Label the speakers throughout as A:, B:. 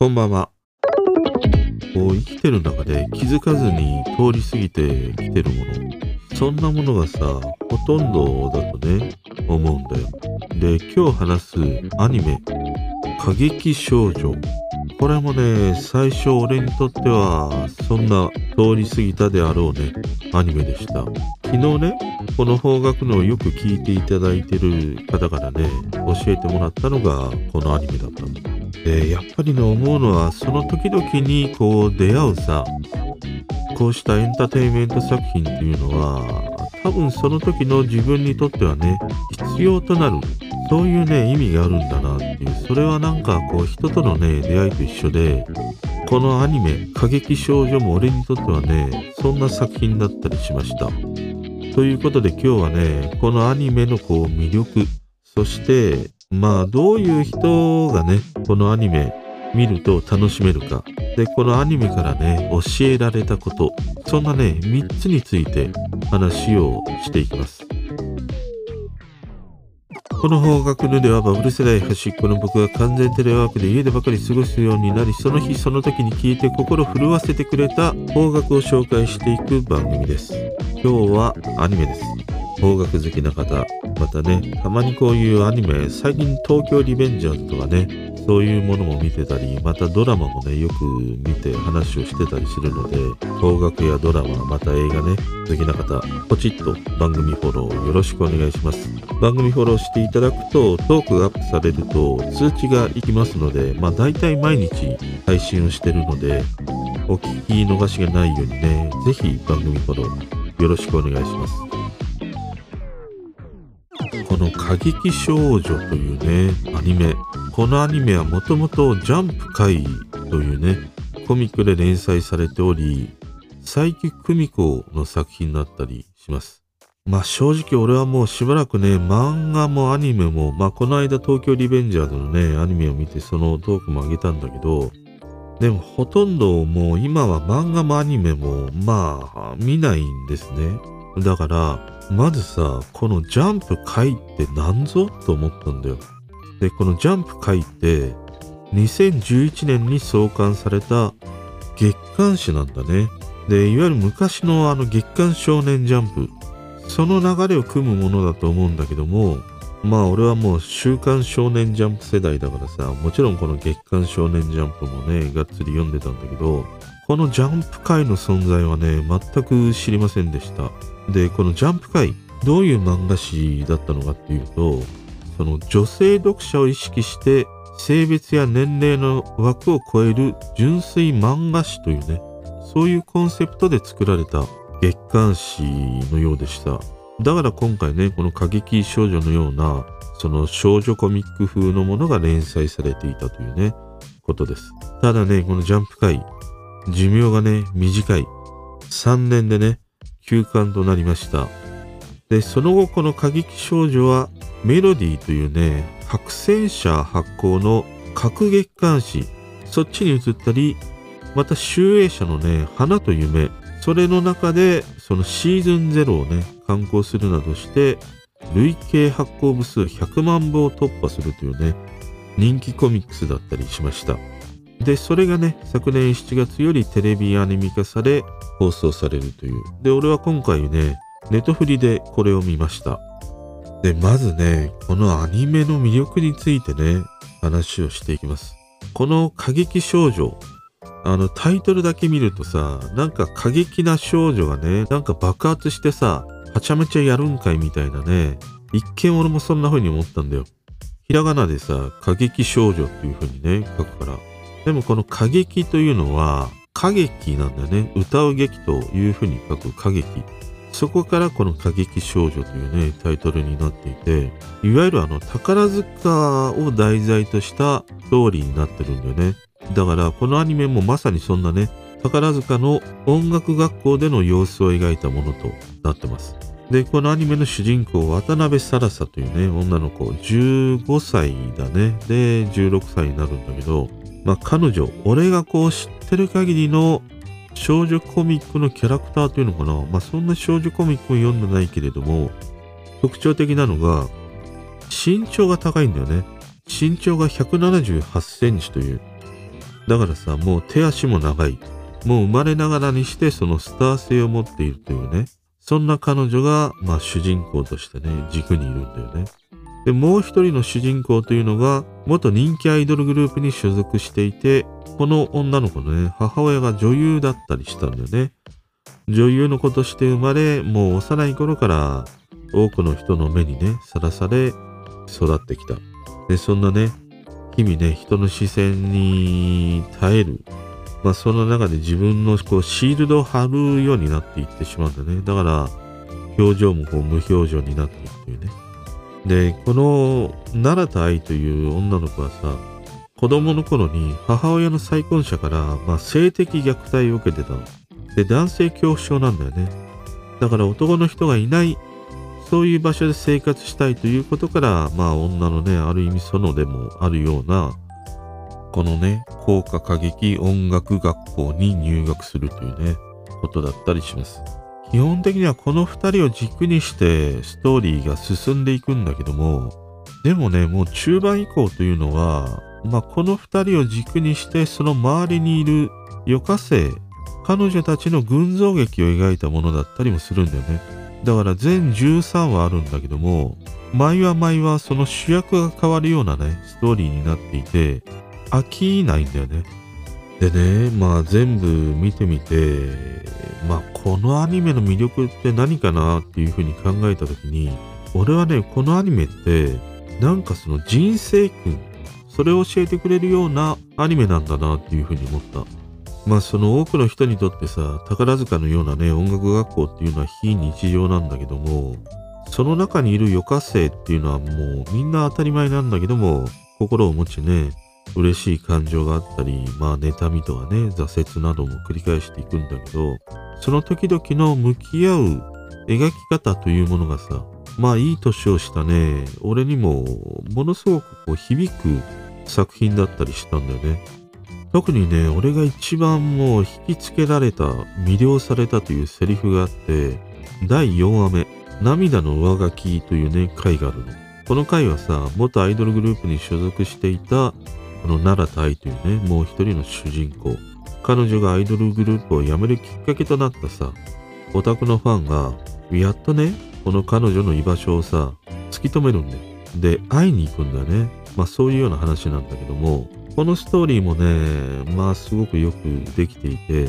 A: こんばんは。こう生きてる中で気づかずに通り過ぎてきてるもの。そんなものがさ、ほとんどだとね、思うんだよ。で、今日話すアニメ、過激少女。これもね、最初俺にとっては、そんな通り過ぎたであろうね、アニメでした。昨日ね、この方角のよく聞いていただいてる方からね、教えてもらったのがこのアニメだったんだ。でやっぱりね思うのはその時々にこう出会うさこうしたエンターテインメント作品っていうのは多分その時の自分にとってはね必要となるそういうね意味があるんだなっていうそれはなんかこう人とのね出会いと一緒でこのアニメ「過激少女」も俺にとってはねそんな作品だったりしました。ということで今日はねこのアニメのこう魅力そしてまあ、どういう人がね、このアニメ見ると楽しめるか。で、このアニメからね、教えられたこと。そんなね、3つについて話をしていきます。この方角のではバブル世代端っこの僕が完全テレワークで家でばかり過ごすようになり、その日その時に聞いて心震わせてくれた方角を紹介していく番組です。今日はアニメです。邦楽好きな方、またね、たまにこういうアニメ、最近東京リベンジャーズとかね、そういうものも見てたり、またドラマもね、よく見て話をしてたりするので、邦楽やドラマ、また映画ね、好きな方、ポチッと番組フォローよろしくお願いします。番組フォローしていただくと、トークがアップされると通知がいきますので、まあ大体毎日配信をしてるので、お聞き逃しがないようにね、ぜひ番組フォローよろしくお願いします。この過激少女というね、アニメ。このアニメはもともとジャンプ界というね、コミックで連載されており、佐伯久美子の作品だったりします。まあ正直俺はもうしばらくね、漫画もアニメも、まあこの間東京リベンジャーズのね、アニメを見てそのトークもあげたんだけど、でもほとんどもう今は漫画もアニメもまあ見ないんですね。だからまずさ、このジャンプ回って何ぞと思ったんだよ。で、このジャンプ回って、2011年に創刊された月刊誌なんだね。で、いわゆる昔のあの月刊少年ジャンプ、その流れを組むものだと思うんだけども、まあ俺はもう週刊少年ジャンプ世代だからさ、もちろんこの月刊少年ジャンプもね、がっつり読んでたんだけど、このジャンプ界の存在はね、全く知りませんでした。で、このジャンプ界、どういう漫画誌だったのかっていうと、その女性読者を意識して性別や年齢の枠を超える純粋漫画誌というね、そういうコンセプトで作られた月刊誌のようでした。だから今回ね、この過激少女のような、その少女コミック風のものが連載されていたというね、ことです。ただね、このジャンプ界、寿命がね、短い。3年でね、休刊となりました。で、その後この過激少女はメロディーというね、白戦車発行の各月刊誌、そっちに移ったり、また集英社のね、花と夢、それの中でそのシーズン0をね、刊行するなどして、累計発行部数100万部を突破するというね、人気コミックスだったりしました。で、それがね、昨年7月よりテレビアニメ化され、放送されるという。で、俺は今回ね、ネトフリでこれを見ました。で、まずね、このアニメの魅力についてね、話をしていきます。この過激少女、あのタイトルだけ見るとさ、なんか過激な少女がね、なんか爆発してさ、はちゃめちゃやるんかいみたいなね、一見俺もそんな風に思ったんだよ。ひらがなでさ、過激少女っていう風にね、書くから。でもこの歌劇というのは歌劇なんだよね。歌う劇というふうに書く歌劇。そこからこの歌劇少女というね、タイトルになっていて、いわゆるあの宝塚を題材としたストーリーになってるんだよね。だからこのアニメもまさにそんなね、宝塚の音楽学校での様子を描いたものとなってます。で、このアニメの主人公、渡辺サラサというね、女の子、15歳だね。で、16歳になるんだけど、まあ、彼女、俺がこう知ってる限りの少女コミックのキャラクターというのかな。まあ、そんな少女コミックを読んでないけれども、特徴的なのが、身長が高いんだよね。身長が178センチという。だからさ、もう手足も長い。もう生まれながらにしてそのスター性を持っているというね。そんな彼女が、まあ主人公としてね、軸にいるんだよね。で、もう一人の主人公というのが、元人気アイドルグループに所属していて、この女の子のね、母親が女優だったりしたんだよね。女優の子として生まれ、もう幼い頃から多くの人の目にね、さらされ育ってきた。で、そんなね、日々ね、人の視線に耐える。まあ、その中で自分のこうシールドを貼るようになっていってしまうんだね。だから、表情もこう無表情になっていくという。で、この奈良田愛という女の子はさ、子供の頃に母親の再婚者から、まあ、性的虐待を受けてたの。で、男性恐怖症なんだよね。だから男の人がいないそういう場所で生活したいということから、まあ女のね、ある意味そのでもあるような、このね、高価歌劇音楽学校に入学するというね、ことだったりします。基本的にはこの二人を軸にしてストーリーが進んでいくんだけども、でもね、もう中盤以降というのは、まあこの二人を軸にしてその周りにいる余暇生、彼女たちの群像劇を描いたものだったりもするんだよね。だから全13話あるんだけども、毎話毎話その主役が変わるようなね、ストーリーになっていて、飽きないんだよね。でね、まあ全部見てみて、まあこのアニメの魅力って何かなっていうふうに考えた時に、俺はね、このアニメって、なんかその人生訓、それを教えてくれるようなアニメなんだなっていうふうに思った。まあその多くの人にとってさ、宝塚のようなね、音楽学校っていうのは非日常なんだけども、その中にいる余暇生っていうのはもうみんな当たり前なんだけども、心を持ちね、嬉しい感情があったり、まあ妬みとかね、挫折なども繰り返していくんだけど、その時々の向き合う描き方というものがさ、まあいい年をしたね、俺にもものすごくこう響く作品だったりしたんだよね。特にね、俺が一番もう引きつけられた、魅了されたというセリフがあって、第4話目、涙の上書きというね、回があるの。この回はさ、元アイドルグループに所属していた、の奈良田愛というね、もう一人の主人公。彼女がアイドルグループを辞めるきっかけとなったさ、オタクのファンが、やっとね、この彼女の居場所をさ、突き止めるんだよ。で、会いに行くんだね。まあそういうような話なんだけども、このストーリーもね、まあすごくよくできていて、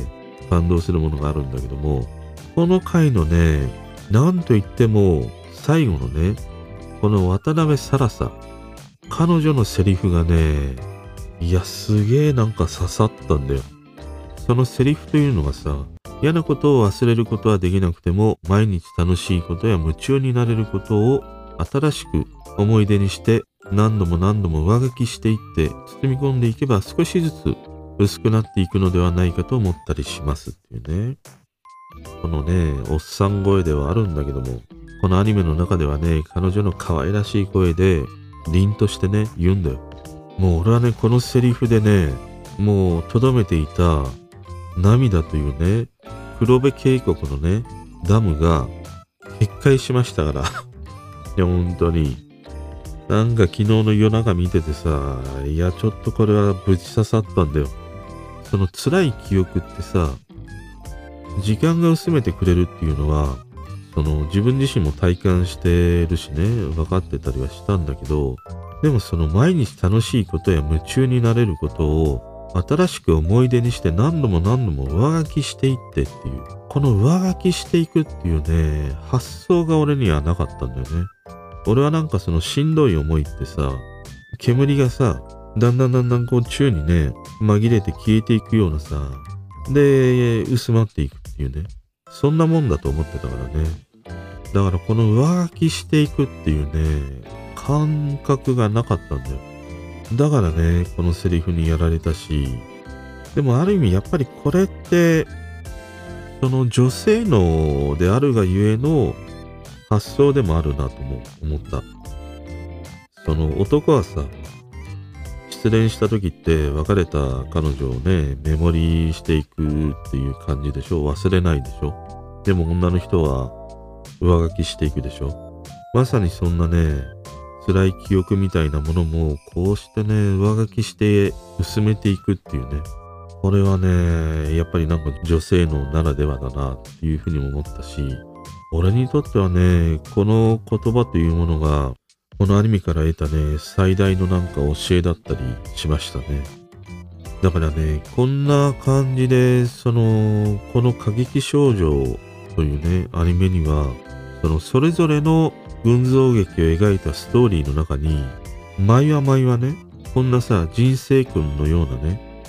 A: 感動するものがあるんだけども、この回のね、なんといっても、最後のね、この渡辺サラサ、彼女のセリフがね、いや、すげえなんか刺さったんだよ。そのセリフというのがさ、嫌なことを忘れることはできなくても、毎日楽しいことや夢中になれることを新しく思い出にして何度も何度も上書きしていって包み込んでいけば少しずつ薄くなっていくのではないかと思ったりしますっていうね。このね、おっさん声ではあるんだけども、このアニメの中ではね、彼女の可愛らしい声で、凛としてね、言うんだよ。もう俺はね、このセリフでね、もう留めていた涙というね、黒部渓谷のね、ダムが決壊しましたから。いや、本当に。なんか昨日の夜中見ててさ、いや、ちょっとこれはぶち刺さったんだよ。その辛い記憶ってさ、時間が薄めてくれるっていうのは、その自分自身も体感してるしね、分かってたりはしたんだけど、でもその毎日楽しいことや夢中になれることを新しく思い出にして何度も何度も上書きしていってっていう、この上書きしていくっていうね、発想が俺にはなかったんだよね。俺はなんかそのしんどい思いってさ、煙がさ、だんだんだんだんこう宙にね、紛れて消えていくようなさ、で、薄まっていくっていうね。そんなもんだと思ってたからね。だからこの上書きしていくっていうね、感覚がなかったんだよ。だからね、このセリフにやられたし、でもある意味やっぱりこれって、その女性のであるがゆえの発想でもあるなとも思った。その男はさ、失恋した時って別れた彼女をね、メモリーしていくっていう感じでしょ忘れないでしょでも女の人は上書きしていくでしょまさにそんなね、辛い記憶みたいなものもこうしてね上書きして薄めていくっていうね。これはねやっぱりなんか女性のならではだなっていうふうにも思ったし俺にとってはねこの言葉というものがこのアニメから得たね最大のなんか教えだったりしましたね。だからねこんな感じでそのこの過激少女というねアニメにはそのそれぞれの群像劇を描いたストーリーの中に、毎は毎はね、こんなさ、人生訓のようなね、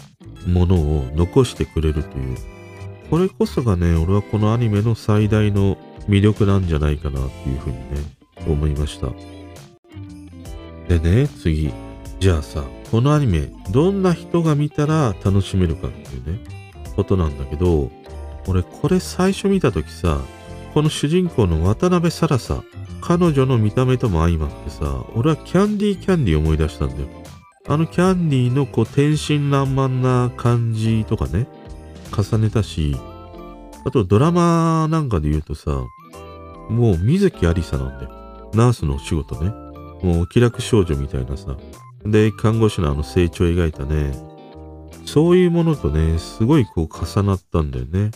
A: ものを残してくれるという。これこそがね、俺はこのアニメの最大の魅力なんじゃないかなっていうふうにね、思いました。でね、次。じゃあさ、このアニメ、どんな人が見たら楽しめるかっていうね、ことなんだけど、俺これ最初見たときさ、この主人公の渡辺サラサ、彼女の見た目とも相まってさ、俺はキャンディーキャンディー思い出したんだよ。あのキャンディーのこう天真爛漫な感じとかね、重ねたし、あとドラマなんかで言うとさ、もう水木ありさなんだよ。ナースのお仕事ね。もう気楽少女みたいなさ。で、看護師のあの成長を描いたね。そういうものとね、すごいこう重なったんだよね。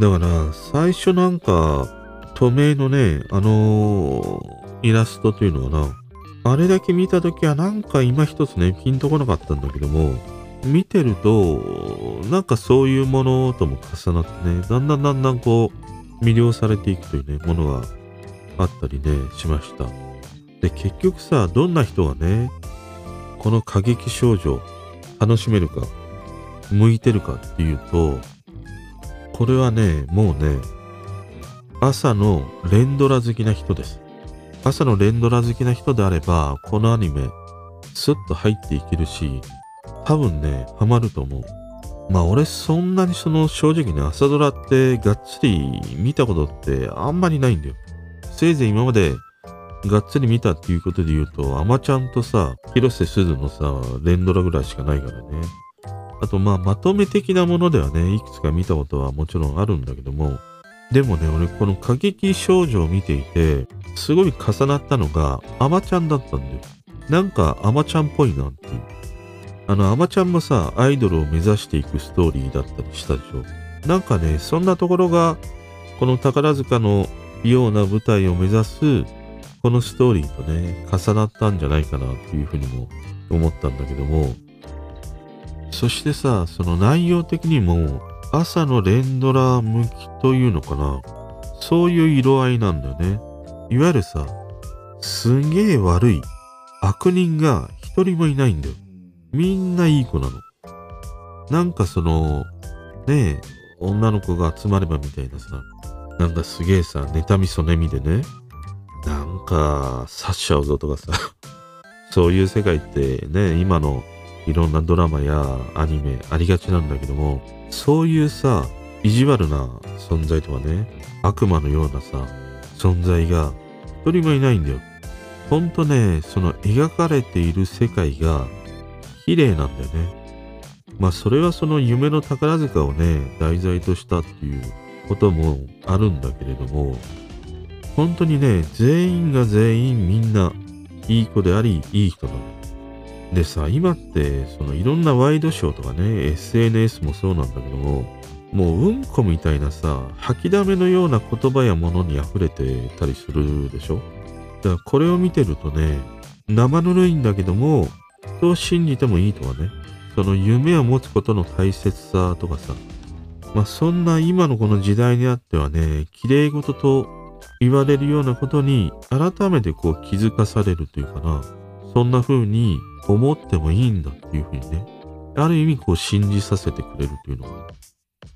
A: だから、最初なんか、透明のね、あのー、イラストというのかな。あれだけ見たときはなんか今一つね、ピンとこなかったんだけども、見てると、なんかそういうものとも重なってね、だんだんだんだんこう、魅了されていくというね、ものがあったりね、しました。で、結局さ、どんな人がね、この過激少女、楽しめるか、向いてるかっていうと、これはね、もうね、朝の連ドラ好きな人です。朝の連ドラ好きな人であれば、このアニメ、スッと入っていけるし、多分ね、ハマると思う。まあ俺そんなにその正直ね、朝ドラってがっつり見たことってあんまりないんだよ。せいぜい今までがっつり見たっていうことで言うと、アマちゃんとさ、広瀬すずのさ、連ドラぐらいしかないからね。あとまあまとめ的なものではね、いくつか見たことはもちろんあるんだけども、でもね、俺この過激少女を見ていて、すごい重なったのが、アマちゃんだったんだよ。なんかアマちゃんっぽいなっていう。あの、アマちゃんもさ、アイドルを目指していくストーリーだったりしたでしょ。なんかね、そんなところが、この宝塚のような舞台を目指す、このストーリーとね、重なったんじゃないかなっていうふうにも思ったんだけども、そしてさ、その内容的にも、朝の連ドラ向きというのかな。そういう色合いなんだよね。いわゆるさ、すげえ悪い悪人が一人もいないんだよ。みんないい子なの。なんかその、ねえ、女の子が集まればみたいなさ、なんかすげえさ、妬みそねみでね、なんか刺しちゃうぞとかさ、そういう世界ってね、今のいろんなドラマやアニメありがちなんだけども、そういうさ、意地悪な存在とかね、悪魔のようなさ、存在が一人もいないんだよ。ほんとね、その描かれている世界が綺麗なんだよね。まあそれはその夢の宝塚をね、題材としたっていうこともあるんだけれども、本当にね、全員が全員みんないい子であり、いい人なの。でさ、今って、そのいろんなワイドショーとかね、SNS もそうなんだけども、もううんこみたいなさ、吐きだめのような言葉やものに溢れてたりするでしょ？だからこれを見てるとね、生ぬるいんだけども、人を信じてもいいとかね、その夢を持つことの大切さとかさ、まあそんな今のこの時代にあってはね、綺麗事と言われるようなことに改めてこう気づかされるというかな、そんな風に思ってもいいんだっていう風にね、ある意味こう信じさせてくれるというのが、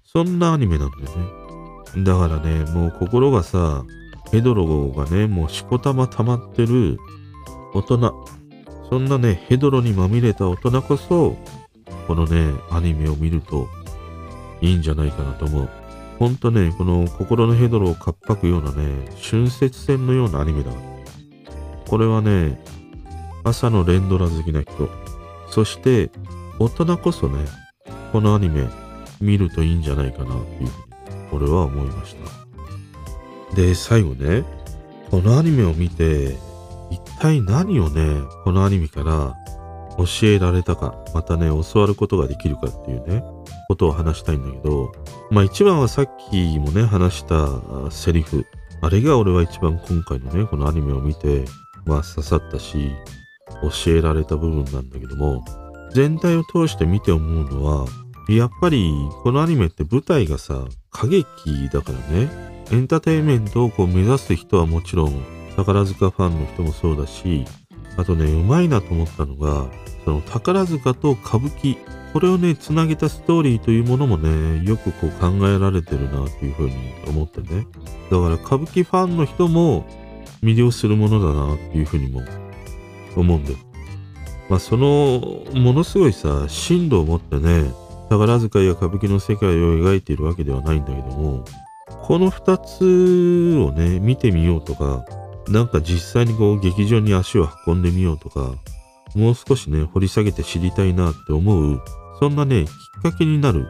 A: そんなアニメなんだよね。だからね、もう心がさ、ヘドロがね、もうしこたま溜まってる大人、そんなね、ヘドロにまみれた大人こそ、このね、アニメを見るといいんじゃないかなと思う。ほんとね、この心のヘドロをかっぱくようなね、春節戦のようなアニメだ。これはね、朝の連ドラ好きな人、そして大人こそね、このアニメ見るといいんじゃないかなっていうふうに俺は思いました。で、最後ね、このアニメを見て一体何をね、このアニメから教えられたか、またね、教わることができるかっていうね、ことを話したいんだけど、まあ一番はさっきもね、話したセリフ。あれが俺は一番今回のね、このアニメを見て、まあ刺さったし、教えられた部分なんだけども、全体を通して見て思うのは、やっぱりこのアニメって舞台がさ、過激だからね、エンターテインメントをこう目指す人はもちろん、宝塚ファンの人もそうだし、あとね、うまいなと思ったのが、その宝塚と歌舞伎、これをね、つなげたストーリーというものもね、よくこう考えられてるなっていうふうに思ってね。だから歌舞伎ファンの人も魅了するものだなっていうふうにも思うんだよ。まあその、ものすごいさ、深度を持ってね、宝塚や歌舞伎の世界を描いているわけではないんだけども、この二つをね、見てみようとか、なんか実際にこう劇場に足を運んでみようとか、もう少しね、掘り下げて知りたいなって思う、そんなね、きっかけになる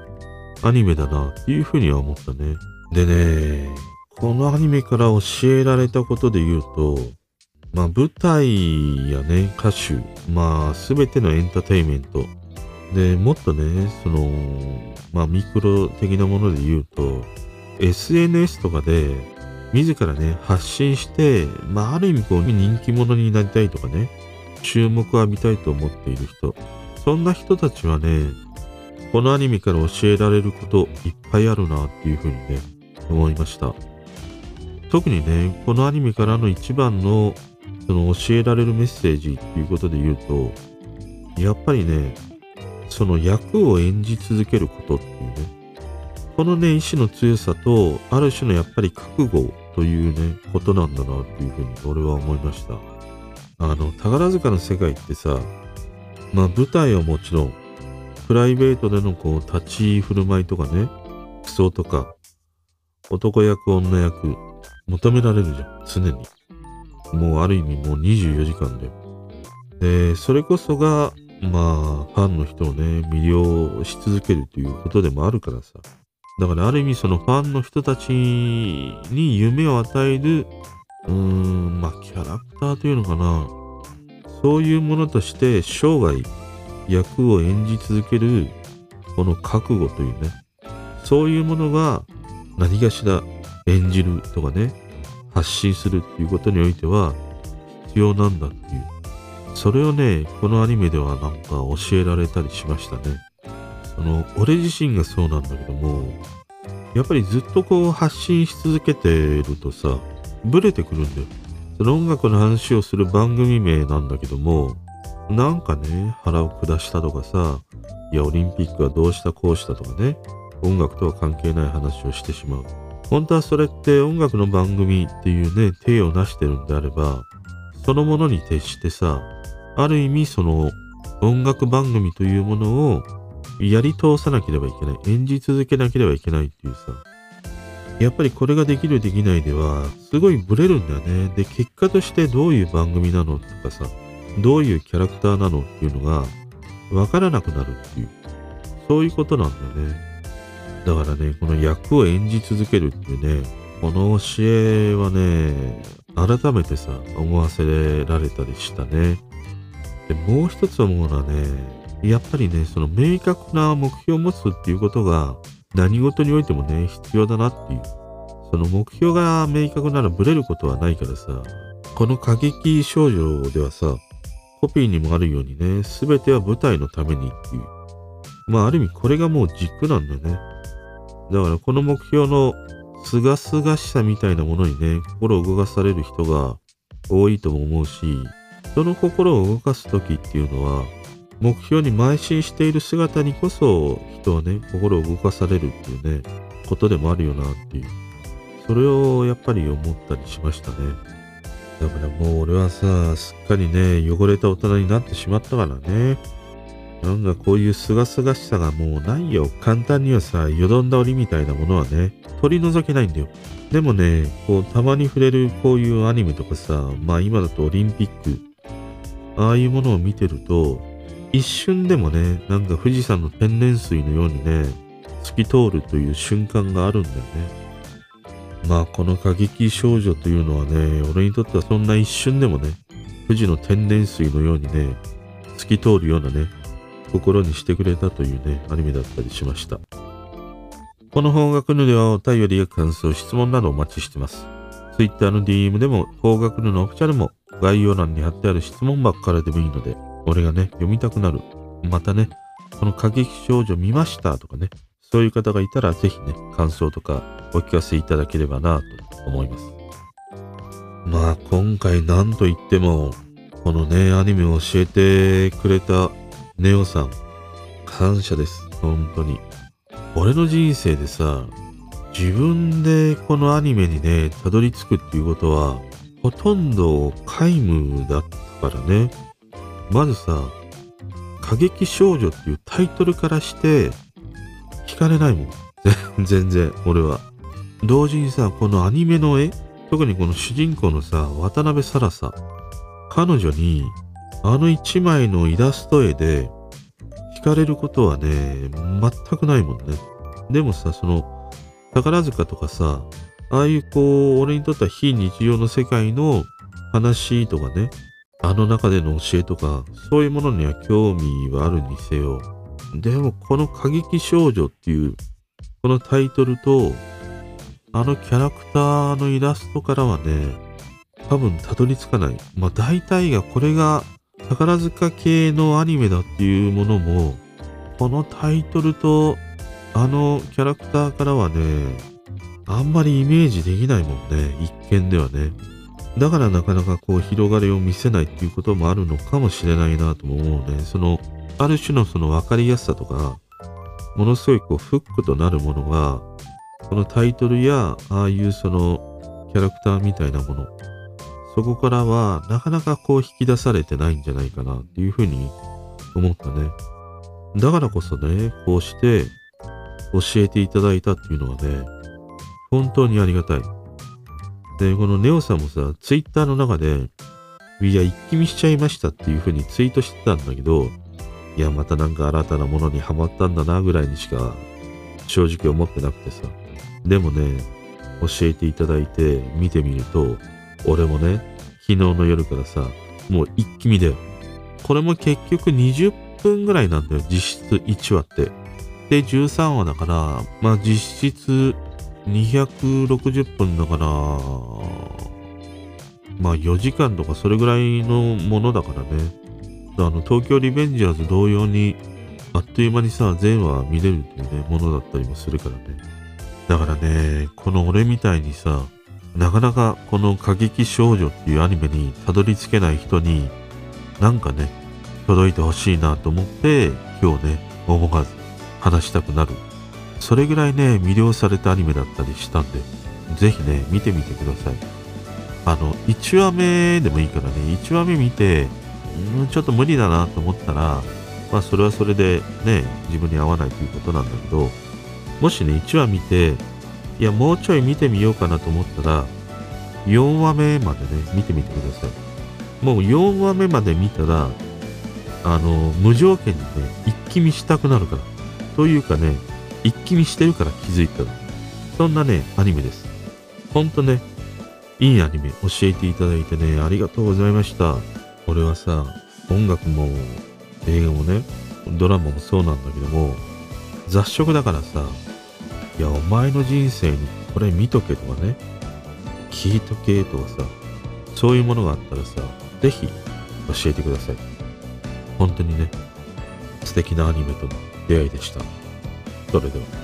A: アニメだなっていうふうには思ったね。でね、このアニメから教えられたことで言うと、まあ舞台やね、歌手、まあすべてのエンターテインメント。で、もっとね、その、まあミクロ的なもので言うと、SNS とかで自らね、発信して、まあある意味こう人気者になりたいとかね、注目を浴びたいと思っている人。そんな人たちはね、このアニメから教えられることいっぱいあるなっていうふうにね、思いました。特にね、このアニメからの一番のその教えられるメッセージっていうことで言うと、やっぱりね、その役を演じ続けることっていうね、このね、意志の強さと、ある種のやっぱり覚悟というね、ことなんだなっていうふうに俺は思いました。あの、宝塚の世界ってさ、まあ舞台はもちろん、プライベートでのこう、立ち振る舞いとかね、服装とか、男役、女役、求められるじゃん、常に。もうある意味もう24時間で。で、それこそが、まあ、ファンの人をね、魅了し続けるということでもあるからさ。だからある意味そのファンの人たちに夢を与えるうーん、まあ、キャラクターというのかな。そういうものとして生涯役を演じ続けるこの覚悟というね。そういうものが何かしら演じるとかね、発信するっていうことにおいては必要なんだっていう。それをね、このアニメではなんか教えられたりしましたね。その、俺自身がそうなんだけども、やっぱりずっとこう発信し続けてるとさ、ブレてくるんだよ。その音楽の話をする番組名なんだけども、なんかね、腹を下したとかさ、いや、オリンピックはどうしたこうしたとかね、音楽とは関係ない話をしてしまう。本当はそれって音楽の番組っていうね、体を成してるんであれば、そのものに徹してさ、ある意味その音楽番組というものをやり通さなければいけない。演じ続けなければいけないっていうさ、やっぱりこれができるできないでは、すごいブレるんだよね。で、結果としてどういう番組なのとかさ、どういうキャラクターなのっていうのが、わからなくなるっていう、そういうことなんだよね。だからね、この役を演じ続けるっていうね、この教えはね、改めてさ、思わせられたりしたね。で、もう一つ思うのはね、やっぱりね、その明確な目標を持つっていうことが、何事においてもね、必要だなっていう。その目標が明確ならブレることはないからさ、この過激少女ではさ、コピーにもあるようにね、すべては舞台のためにっていう。まあある意味これがもう軸なんだね。だからこの目標のすがすがしさみたいなものにね、心を動かされる人が多いとも思うし、その心を動かす時っていうのは、目標に邁進している姿にこそ人はね、心を動かされるっていうね、ことでもあるよなっていう。それをやっぱり思ったりしましたね。だからもう俺はさ、すっかりね、汚れた大人になってしまったからね。なんかこういう清々しさがもうないよ。簡単にはさ、よどんだ檻みたいなものはね、取り除けないんだよ。でもね、こう、たまに触れるこういうアニメとかさ、まあ今だとオリンピック、ああいうものを見てると、一瞬でもね、なんか富士山の天然水のようにね、透き通るという瞬間があるんだよね。まあこの過激少女というのはね、俺にとってはそんな一瞬でもね、富士の天然水のようにね、透き通るようなね、心にしてくれたというね、アニメだったりしました。この方角のではお便りや感想、質問などお待ちしてます。Twitter の DM でも、方角のオフィシャルも概要欄に貼ってある質問箱からでもいいので、俺がね、読みたくなる。またね、この過激少女見ましたとかね、そういう方がいたらぜひね、感想とかお聞かせいただければなと思います。まあ今回何と言っても、このね、アニメを教えてくれたネオさん、感謝です。本当に。俺の人生でさ、自分でこのアニメにね、たどり着くっていうことは、ほとんど皆無だったからね。まずさ、過激少女っていうタイトルからして、聞かれないもん。全然、俺は。同時にさ、このアニメの絵、特にこの主人公のさ、渡辺沙羅さ、彼女に、あの一枚のイラスト絵で、惹かれることはね、全くないもんね。でもさ、その、宝塚とかさ、ああいうこう、俺にとっては非日常の世界の話とかね、あの中での教えとか、そういうものには興味はあるにせよ。でも、この過激少女っていう、このタイトルと、あのキャラクターのイラストからはね、多分たどり着かない。まあ大体がこれが宝塚系のアニメだっていうものも、このタイトルとあのキャラクターからはね、あんまりイメージできないもんね。一見ではね。だからなかなかこう広がりを見せないっていうこともあるのかもしれないなとも思うね。その、ある種のその分かりやすさとか、ものすごいこうフックとなるものが、このタイトルや、ああいうそのキャラクターみたいなもの、そこからはなかなかこう引き出されてないんじゃないかなっていうふうに思ったね。だからこそね、こうして教えていただいたっていうのはね、本当にありがたい。で、このネオさんもさ、ツイッターの中で、いや、一気見しちゃいましたっていう風にツイートしてたんだけど、いや、またなんか新たなものにハマったんだなぐらいにしか正直思ってなくてさ。でもね、教えていただいて見てみると、俺もね、昨日の夜からさ、もう一気見だよ。これも結局20分ぐらいなんだよ、実質1話って。で、13話だから、まあ実質260分だから、まあ4時間とかそれぐらいのものだからね。あの、東京リベンジャーズ同様に、あっという間にさ、全話見れるっていうね、ものだったりもするからね。だからね、この俺みたいにさ、なかなかこの過激少女っていうアニメにたどり着けない人に、なんかね、届いてほしいなと思って、今日ね、思わず話したくなるそれぐらいね、魅了されたアニメだったりしたんで、ぜひね、見てみてください。あの、1話目でもいいからね、1話目見て、んちょっと無理だなと思ったら、まあそれはそれでね、自分に合わないということなんだけど、もしね、1話見て、いや、もうちょい見てみようかなと思ったら、4話目までね、見てみてください。もう4話目まで見たら、あの、無条件にね、一気見したくなるから。というかね、一気見してるから気づいたらそんなね、アニメです。ほんとね、いいアニメ教えていただいてね、ありがとうございました。俺はさ、音楽も映画もね、ドラマもそうなんだけども、雑食だからさ、いや、お前の人生にこれ見とけとかね、聞いとけとかさ、そういうものがあったらさ、ぜひ教えてください。本当にね、素敵なアニメとの出会いでした。それでは。